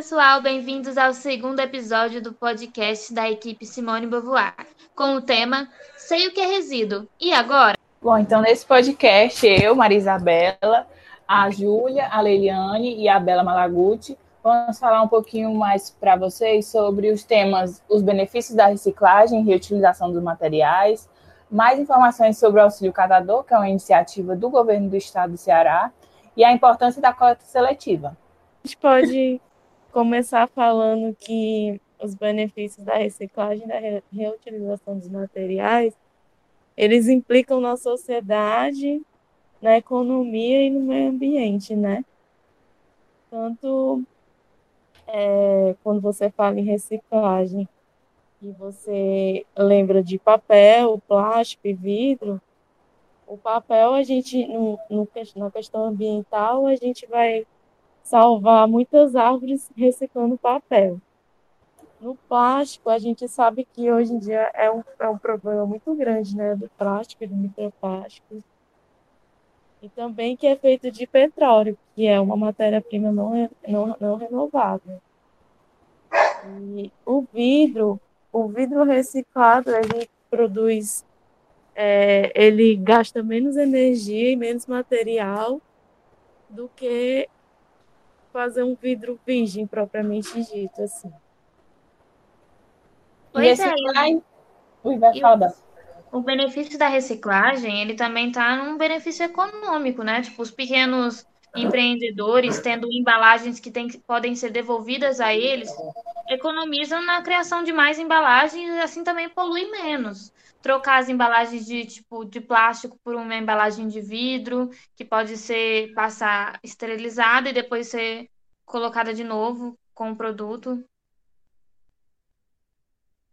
Olá, pessoal, bem-vindos ao segundo episódio do podcast da equipe Simone Beauvoir, com o tema Sei o que é resíduo. E agora? Bom, então nesse podcast, eu, Maria Isabela, a Júlia, a Leiliane e a Bela Malaguti vamos falar um pouquinho mais para vocês sobre os temas, os benefícios da reciclagem e reutilização dos materiais, mais informações sobre o auxílio catador, que é uma iniciativa do governo do estado do Ceará, e a importância da coleta seletiva. A gente pode começar falando que os benefícios da reciclagem da reutilização dos materiais, eles implicam na sociedade, na economia e no meio ambiente, né? Tanto é, quando você fala em reciclagem e você lembra de papel, plástico e vidro, o papel a gente, no, no, na questão ambiental, a gente vai salvar muitas árvores reciclando papel. No plástico, a gente sabe que hoje em dia é um, é um problema muito grande, né, do plástico e do microplástico. E também que é feito de petróleo, que é uma matéria-prima não, não, não renovável. E o vidro, o vidro reciclado, ele produz, é, ele gasta menos energia e menos material do que fazer um vidro virgem propriamente dito, assim. Pois e é. Reciclar... Ui, vai falar, o benefício da reciclagem, ele também está num benefício econômico, né? Tipo, os pequenos empreendedores tendo embalagens que tem, podem ser devolvidas a eles, economizam na criação de mais embalagens e assim também polui menos. Trocar as embalagens de tipo de plástico por uma embalagem de vidro, que pode ser passar esterilizada e depois ser colocada de novo com o produto.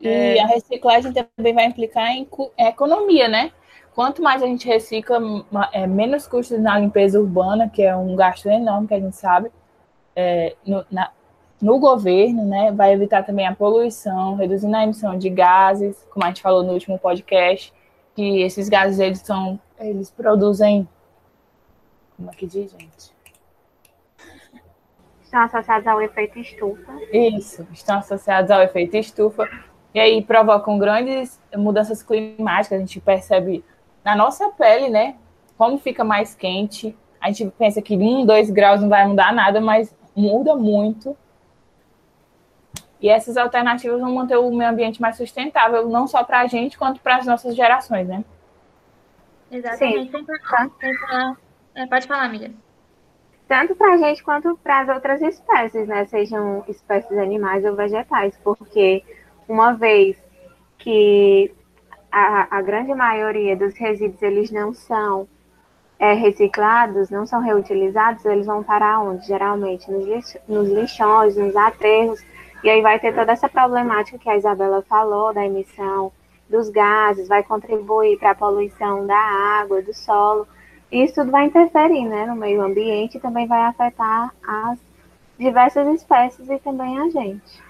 E é... a reciclagem também vai implicar em economia, né? Quanto mais a gente recicla, é, menos custos na limpeza urbana, que é um gasto enorme que a gente sabe, é, no, na, no governo, né? Vai evitar também a poluição, reduzindo a emissão de gases, como a gente falou no último podcast, que esses gases eles são, eles produzem, como é que diz, gente? Estão associados ao efeito estufa. Isso, estão associados ao efeito estufa, e aí provocam grandes mudanças climáticas, a gente percebe na nossa pele, né? Como fica mais quente. A gente pensa que um, dois graus não vai mudar nada, mas muda muito. E essas alternativas vão manter o meio ambiente mais sustentável, não só para a gente, quanto para as nossas gerações, né? Exatamente. Sim. É, pode falar, amiga. Tanto para a gente quanto para as outras espécies, né? Sejam espécies animais ou vegetais, porque uma vez que a, a grande maioria dos resíduos eles não são é, reciclados, não são reutilizados, eles vão para onde? Geralmente nos, lix, nos lixões, nos aterros, e aí vai ter toda essa problemática que a Isabela falou, da emissão dos gases, vai contribuir para a poluição da água, do solo, e isso tudo vai interferir né, no meio ambiente e também vai afetar as diversas espécies e também a gente.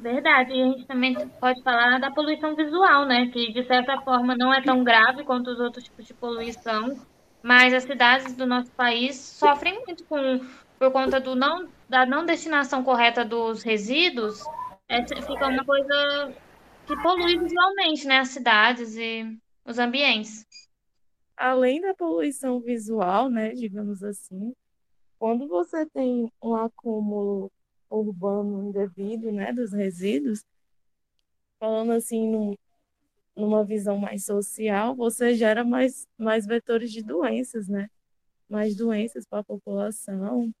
Verdade, e a gente também pode falar da poluição visual, né? Que de certa forma não é tão grave quanto os outros tipos de poluição, mas as cidades do nosso país sofrem muito com, por conta do não, da não destinação correta dos resíduos. É, fica uma coisa que polui visualmente, né? As cidades e os ambientes. Além da poluição visual, né? Digamos assim, quando você tem um acúmulo urbano indevido, né, dos resíduos, falando assim num, numa visão mais social, você gera mais, mais vetores de doenças, né? Mais doenças para a população.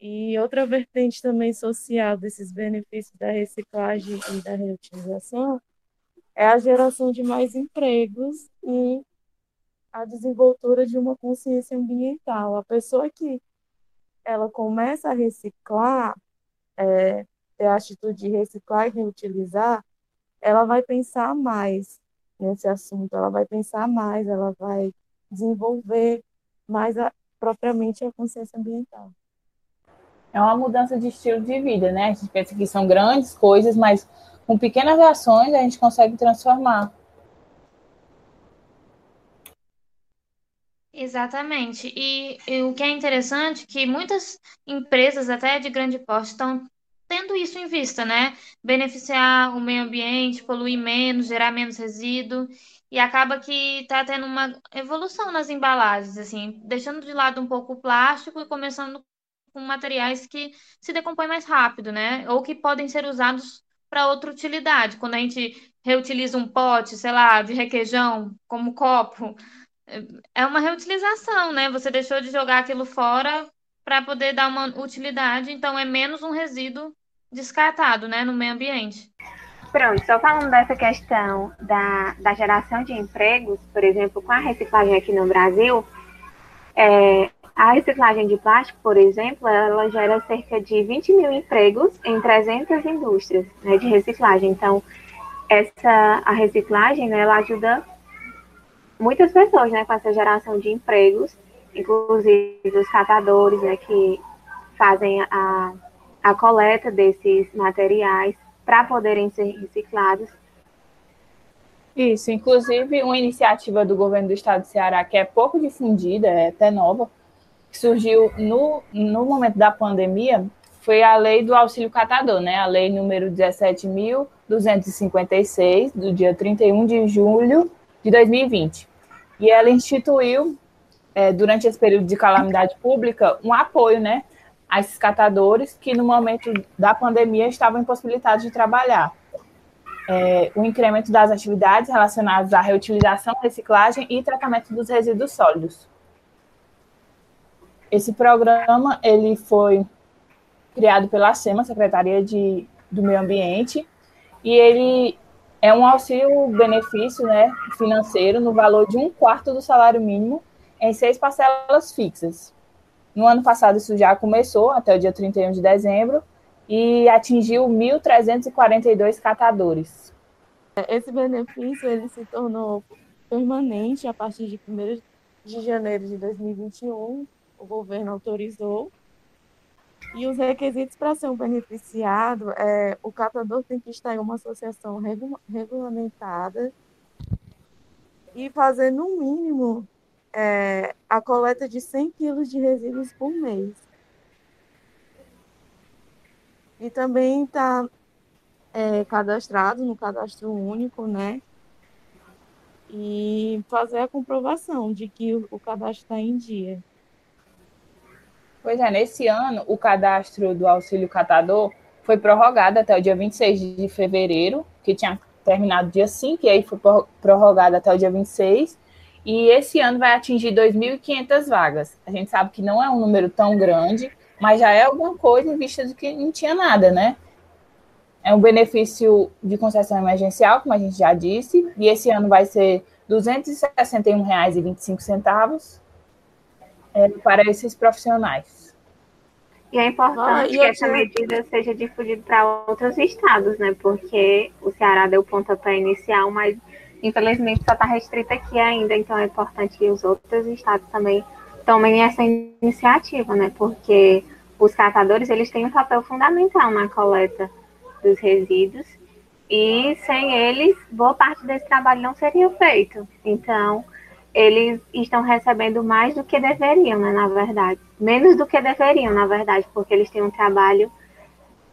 E outra vertente também social desses benefícios da reciclagem e da reutilização é a geração de mais empregos e a desenvoltura de uma consciência ambiental. A pessoa que ela começa a reciclar, é, ter a atitude de reciclar e reutilizar, ela vai pensar mais nesse assunto, ela vai pensar mais, ela vai desenvolver mais a, propriamente a consciência ambiental. É uma mudança de estilo de vida, né? A gente pensa que são grandes coisas, mas com pequenas ações a gente consegue transformar. Exatamente. E, e, o que é interessante é que muitas empresas, até de grande porte, estão tendo isso em vista, né? Beneficiar o meio ambiente, poluir menos, gerar menos resíduo. E acaba que está tendo uma evolução nas embalagens, assim, deixando de lado um pouco o plástico e começando com materiais que se decompõem mais rápido, né? Ou que podem ser usados para outra utilidade. Quando a gente reutiliza um pote, sei lá, de requeijão, como copo, é uma reutilização, né? Você deixou de jogar aquilo fora para poder dar uma utilidade, então é menos um resíduo descartado, né, no meio ambiente. Pronto, só falando dessa questão da, da geração de empregos, por exemplo, com a reciclagem aqui no Brasil, é, a reciclagem de plástico, por exemplo, ela gera cerca de 20 mil empregos em 300 indústrias né, de reciclagem. Então, essa a reciclagem, né, ela ajuda muitas pessoas, né, com essa geração de empregos, inclusive os catadores, né, que fazem a, a coleta desses materiais para poderem ser reciclados. Isso, inclusive uma iniciativa do governo do estado do Ceará que é pouco difundida, é até nova, que surgiu no, no momento da pandemia, foi a lei do auxílio catador, né? A lei número 17.256, do dia 31 de julho de 2020 e ela instituiu, é, durante esse período de calamidade pública, um apoio né, a esses catadores que, no momento da pandemia, estavam impossibilitados de trabalhar. É, o incremento das atividades relacionadas à reutilização, reciclagem e tratamento dos resíduos sólidos. Esse programa ele foi criado pela SEMA, Secretaria de, do Meio Ambiente, e ele é um auxílio-benefício né, financeiro no valor de um quarto do salário mínimo em seis parcelas fixas. No ano passado, isso já começou, até o dia 31 de dezembro, e atingiu 1.342 catadores. Esse benefício ele se tornou permanente a partir de 1 de janeiro de 2021. O governo autorizou e os requisitos para ser um beneficiado é o catador tem que estar em uma associação regu regulamentada e fazer, no mínimo, é, a coleta de 100 quilos de resíduos por mês. E também está é, cadastrado no cadastro único, né? E fazer a comprovação de que o, o cadastro está em dia. Pois é, nesse ano, o cadastro do auxílio catador foi prorrogado até o dia 26 de fevereiro, que tinha terminado dia 5, e aí foi prorrogado até o dia 26, e esse ano vai atingir 2.500 vagas. A gente sabe que não é um número tão grande, mas já é alguma coisa em vista de que não tinha nada, né? É um benefício de concessão emergencial, como a gente já disse, e esse ano vai ser R$ 261,25 é, para esses profissionais. E é importante ah, que essa medida seja difundida para outros estados, né? Porque o Ceará deu pontapé inicial, mas infelizmente só está restrita aqui ainda, então é importante que os outros estados também tomem essa iniciativa, né? Porque os catadores eles têm um papel fundamental na coleta dos resíduos e sem eles boa parte desse trabalho não seria feito. Então eles estão recebendo mais do que deveriam, né, na verdade. Menos do que deveriam, na verdade, porque eles têm um trabalho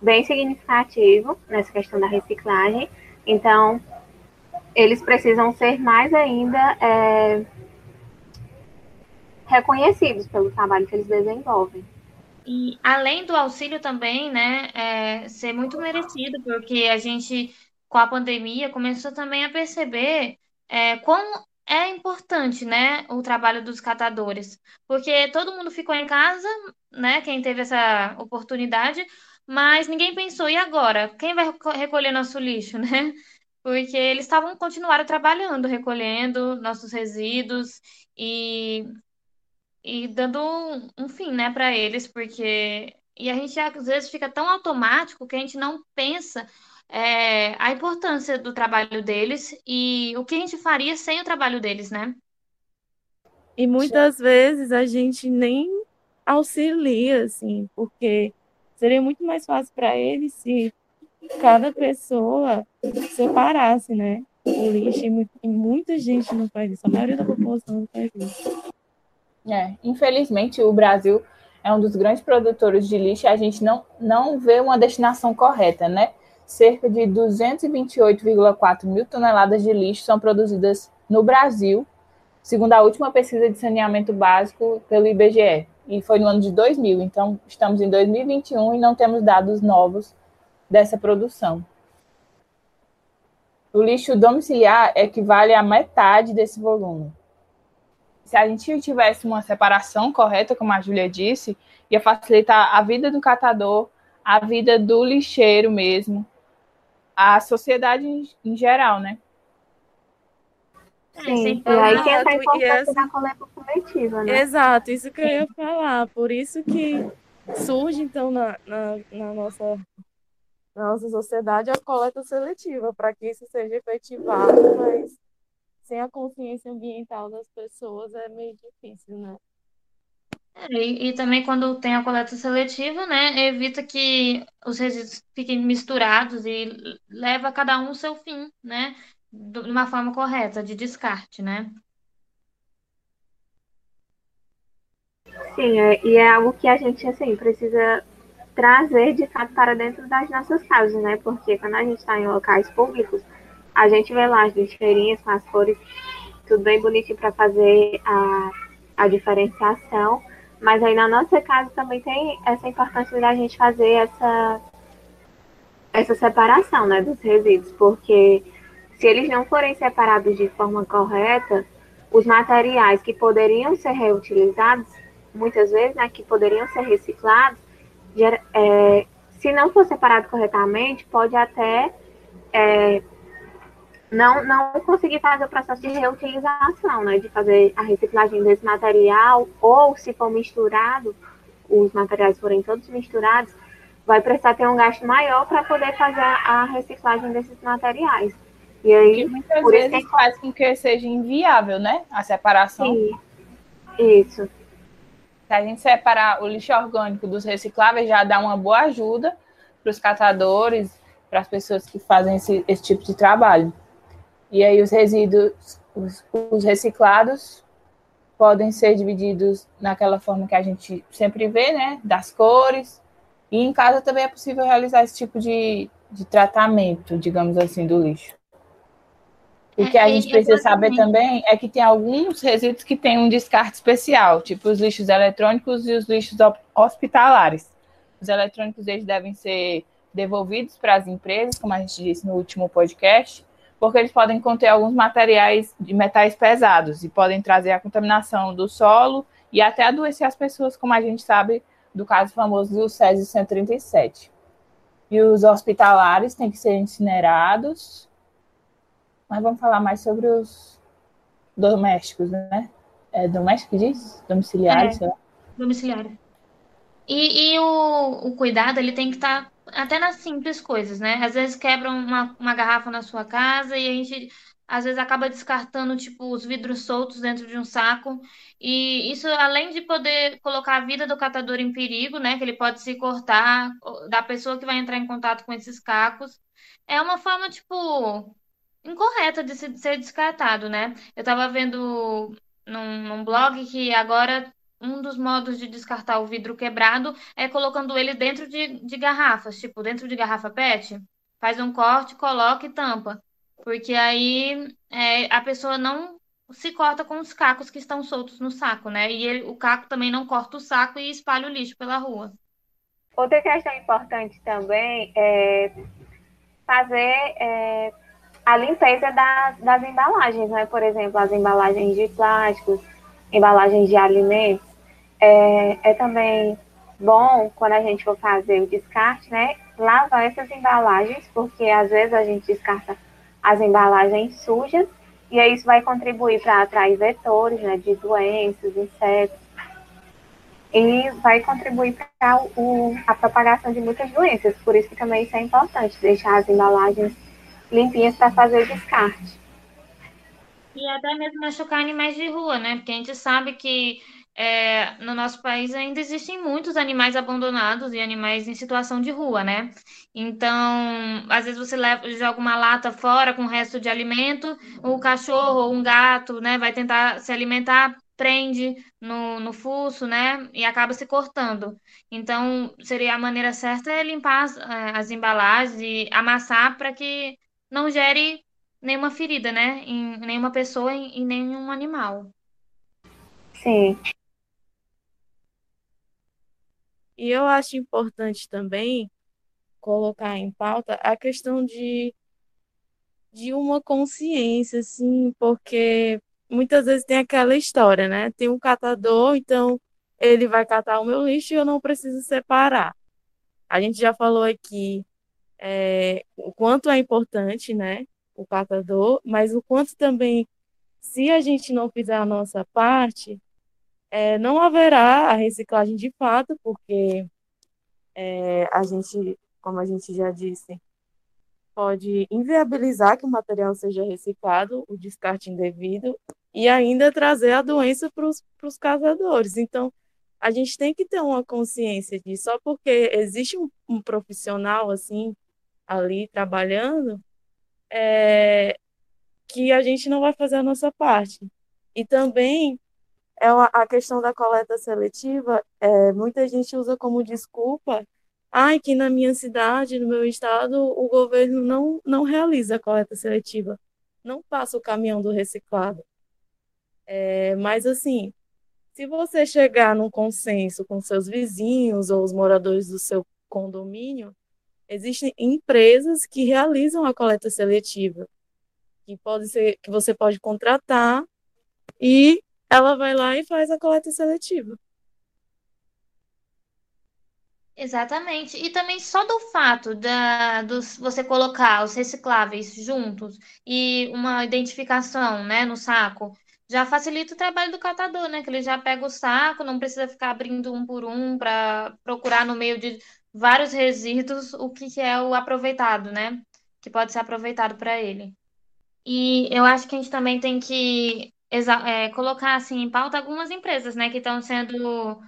bem significativo nessa questão da reciclagem. Então, eles precisam ser mais ainda é, reconhecidos pelo trabalho que eles desenvolvem. E além do auxílio também, né, é, ser muito merecido, porque a gente, com a pandemia, começou também a perceber é, como é importante, né, o trabalho dos catadores, porque todo mundo ficou em casa, né, quem teve essa oportunidade, mas ninguém pensou, e agora? Quem vai recolher nosso lixo, né? Porque eles estavam continuaram trabalhando, recolhendo nossos resíduos e, e dando um, um fim, né, para eles, porque e a gente às vezes fica tão automático que a gente não pensa é, a importância do trabalho deles e o que a gente faria sem o trabalho deles, né? E muitas vezes a gente nem auxilia, assim, porque seria muito mais fácil para eles se cada pessoa separasse, né? O lixo e muita gente não faz isso, a maioria da população não faz isso. É, infelizmente, o Brasil é um dos grandes produtores de lixo e a gente não, não vê uma destinação correta, né? Cerca de 228,4 mil toneladas de lixo são produzidas no Brasil, segundo a última pesquisa de saneamento básico pelo IBGE, e foi no ano de 2000. Então, estamos em 2021 e não temos dados novos dessa produção. O lixo domiciliar equivale a metade desse volume. Se a gente tivesse uma separação correta, como a Júlia disse, ia facilitar a vida do catador, a vida do lixeiro mesmo, a sociedade em geral, né? Sim, e aí que entra a importância da coleta coletiva, né? Exato, isso que eu ia falar. Por isso que surge, então, na, na, na nossa, na nossa sociedade a coleta seletiva, para que isso seja efetivado, mas sem a consciência ambiental das pessoas é meio difícil, né? É, e, e, também quando tem a coleta seletiva, né, evita que os resíduos fiquem misturados e leva cada um o seu fim, né? de uma forma correta de descarte, né? Sim, é, e é algo que a gente assim precisa trazer de fato para dentro das nossas casas, né? Porque quando a gente está em locais públicos, a gente vê lá as lixeirinhas com as cores, tudo bem bonitinho para fazer a, a diferenciação, mas aí na nossa casa também tem essa importância da gente fazer essa, essa separação, né, dos resíduos, porque se eles não forem separados de forma correta, os materiais que poderiam ser reutilizados, muitas vezes, né, que poderiam ser reciclados, é, se não for separado corretamente, pode até é, não, não conseguir fazer o processo de reutilização, né, de fazer a reciclagem desse material, ou se for misturado, os materiais forem todos misturados, vai precisar ter um gasto maior para poder fazer a reciclagem desses materiais. E aí, que muitas vezes que... faz com que seja inviável, né? A separação. Sim. Isso. Se a gente separar o lixo orgânico dos recicláveis, já dá uma boa ajuda para os catadores, para as pessoas que fazem esse, esse tipo de trabalho. E aí os resíduos, os, os reciclados, podem ser divididos naquela forma que a gente sempre vê, né? Das cores. E em casa também é possível realizar esse tipo de, de tratamento, digamos assim, do lixo. O que a gente precisa saber também é que tem alguns resíduos que têm um descarte especial, tipo os lixos eletrônicos e os lixos hospitalares. Os eletrônicos eles devem ser devolvidos para as empresas, como a gente disse no último podcast, porque eles podem conter alguns materiais de metais pesados e podem trazer a contaminação do solo e até adoecer as pessoas, como a gente sabe do caso famoso do Césio 137. E os hospitalares têm que ser incinerados mas vamos falar mais sobre os domésticos, né? É doméstico diz? Domiciliares, é, Domiciliário. E, e o, o cuidado, ele tem que estar tá até nas simples coisas, né? Às vezes quebram uma, uma garrafa na sua casa e a gente às vezes acaba descartando tipo os vidros soltos dentro de um saco e isso além de poder colocar a vida do catador em perigo, né, que ele pode se cortar da pessoa que vai entrar em contato com esses cacos, é uma forma tipo incorreta de ser descartado, né? Eu estava vendo num, num blog que agora um dos modos de descartar o vidro quebrado é colocando ele dentro de, de garrafas, tipo, dentro de garrafa PET. Faz um corte, coloca e tampa. Porque aí é, a pessoa não se corta com os cacos que estão soltos no saco, né? E ele, o caco também não corta o saco e espalha o lixo pela rua. Outra questão importante também é fazer é, a limpeza da, das embalagens, né? Por exemplo, as embalagens de plásticos, embalagens de alimentos. É, é também bom, quando a gente for fazer o descarte, né? Lavar essas embalagens, porque às vezes a gente descarta as embalagens sujas, e aí isso vai contribuir para atrair vetores né, de doenças, insetos, e vai contribuir para a propagação de muitas doenças. Por isso que também isso é importante, deixar as embalagens limpinhas para fazer o descarte. E até mesmo machucar animais de rua, né? Porque a gente sabe que é, no nosso país ainda existem muitos animais abandonados e animais em situação de rua, né? Então, às vezes você leva, joga uma lata fora com o resto de alimento, o cachorro ou um gato, né, vai tentar se alimentar, prende no, no fuso, né? E acaba se cortando. Então, seria a maneira certa é limpar as, eh, as embalagens e amassar para que não gere nenhuma ferida, né? Em nenhuma pessoa e em nenhum animal. Sim. E eu acho importante também colocar em pauta a questão de, de uma consciência, assim, porque muitas vezes tem aquela história, né? Tem um catador, então ele vai catar o meu lixo e eu não preciso separar. A gente já falou aqui é, o quanto é importante, né? O catador, mas o quanto também, se a gente não fizer a nossa parte, é, não haverá a reciclagem de fato, porque é, a gente, como a gente já disse, pode inviabilizar que o material seja reciclado, o descarte indevido, e ainda trazer a doença para os caçadores. Então, a gente tem que ter uma consciência disso, só porque existe um, um profissional assim ali trabalhando, é, que a gente não vai fazer a nossa parte. E também é uma, a questão da coleta seletiva, é, muita gente usa como desculpa, ai, que na minha cidade, no meu estado, o governo não, não realiza a coleta seletiva, não passa o caminhão do reciclado. É, mas assim, se você chegar num consenso com seus vizinhos ou os moradores do seu condomínio, existem empresas que realizam a coleta seletiva, que pode ser que você pode contratar e ela vai lá e faz a coleta seletiva. Exatamente. E também só do fato da, dos, você colocar os recicláveis juntos e uma identificação, né, no saco, já facilita o trabalho do catador, né? Que ele já pega o saco, não precisa ficar abrindo um por um para procurar no meio de vários resíduos o que, que é o aproveitado, né? Que pode ser aproveitado para ele. E eu acho que a gente também tem que é, colocar assim em pauta algumas empresas, né, que estão sendo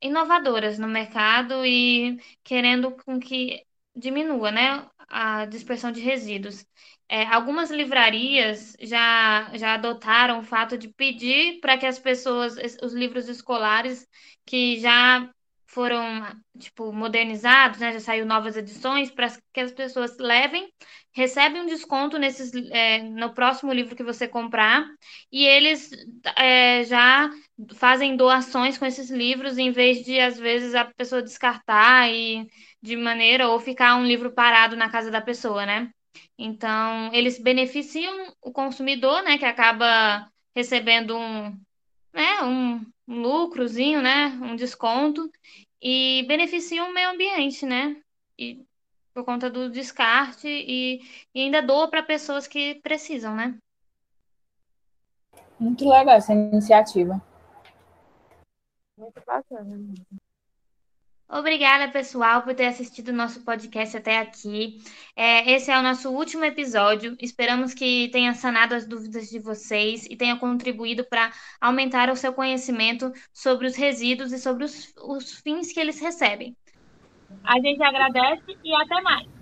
inovadoras no mercado e querendo com que diminua, né, a dispersão de resíduos. É, algumas livrarias já, já adotaram o fato de pedir para que as pessoas, os livros escolares que já foram tipo modernizados, né? Já saiu novas edições para que as pessoas levem, recebem um desconto nesses é, no próximo livro que você comprar e eles é, já fazem doações com esses livros em vez de às vezes a pessoa descartar e de maneira ou ficar um livro parado na casa da pessoa, né? Então eles beneficiam o consumidor, né? Que acaba recebendo um, né? Um, um lucrozinho, né? Um desconto e beneficiam o meio ambiente, né? E por conta do descarte e, e ainda doa para pessoas que precisam, né? Muito legal essa iniciativa. Muito bacana. Obrigada, pessoal, por ter assistido o nosso podcast até aqui. É, esse é o nosso último episódio. Esperamos que tenha sanado as dúvidas de vocês e tenha contribuído para aumentar o seu conhecimento sobre os resíduos e sobre os, os fins que eles recebem. A gente agradece e até mais.